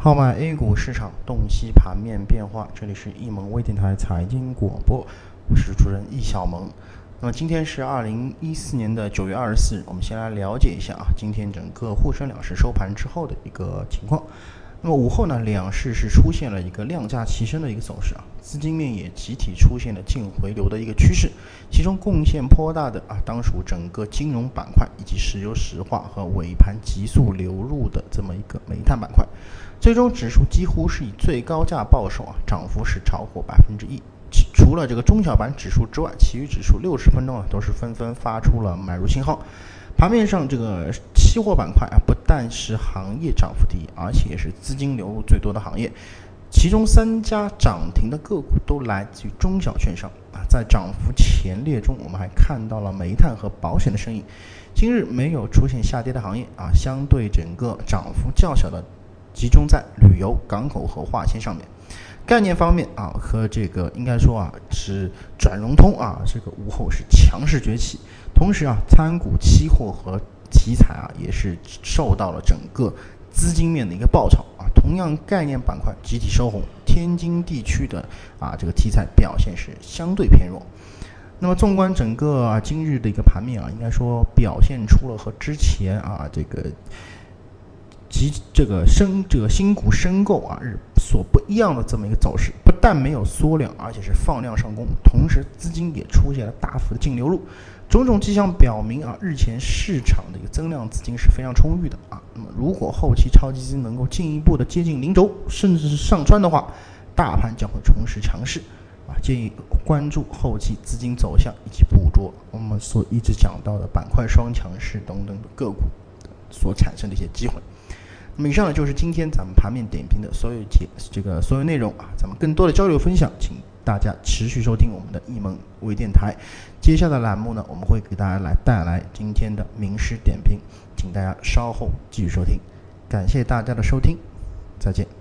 号脉 A 股市场洞悉盘面变化，这里是易盟微电台财经广播，我是主持人易小萌。那么今天是二零一四年的九月二十四日，我们先来了解一下啊，今天整个沪深两市收盘之后的一个情况。那么午后呢，两市是出现了一个量价齐升的一个走势啊，资金面也集体出现了净回流的一个趋势，其中贡献颇大的啊，当属整个金融板块以及石油石化和尾盘急速流入的这么一个煤炭板块。最终指数几乎是以最高价报收啊，涨幅是超过百分之一。除了这个中小板指数之外，其余指数六十分钟啊都是纷纷发出了买入信号。盘面上，这个期货板块啊，不但是行业涨幅第一，而且也是资金流入最多的行业。其中三家涨停的个股都来自于中小券商啊。在涨幅前列中，我们还看到了煤炭和保险的身影。今日没有出现下跌的行业啊，相对整个涨幅较小的，集中在旅游、港口和化纤上面。概念方面啊，和这个应该说啊是转融通啊，这个午后是强势崛起。同时啊，参股期货和题材啊也是受到了整个资金面的一个爆炒啊。同样概念板块集体收红，天津地区的啊这个题材表现是相对偏弱。那么纵观整个啊今日的一个盘面啊，应该说表现出了和之前啊这个。及这个深这个新股申购啊日所不一样的这么一个走势，但没有缩量，而且是放量上攻，同时资金也出现了大幅的净流入，种种迹象表明啊，日前市场的一个增量资金是非常充裕的啊。那么如果后期超基金能够进一步的接近零轴，甚至是上穿的话，大盘将会重拾强势啊。建议关注后期资金走向以及捕捉我们所一直讲到的板块双强势等等的个股所产生的一些机会。那么以上呢就是今天咱们盘面点评的所有节这个所有内容啊，咱们更多的交流分享，请大家持续收听我们的易盟微电台。接下来的栏目呢，我们会给大家来带来今天的名师点评，请大家稍后继续收听。感谢大家的收听，再见。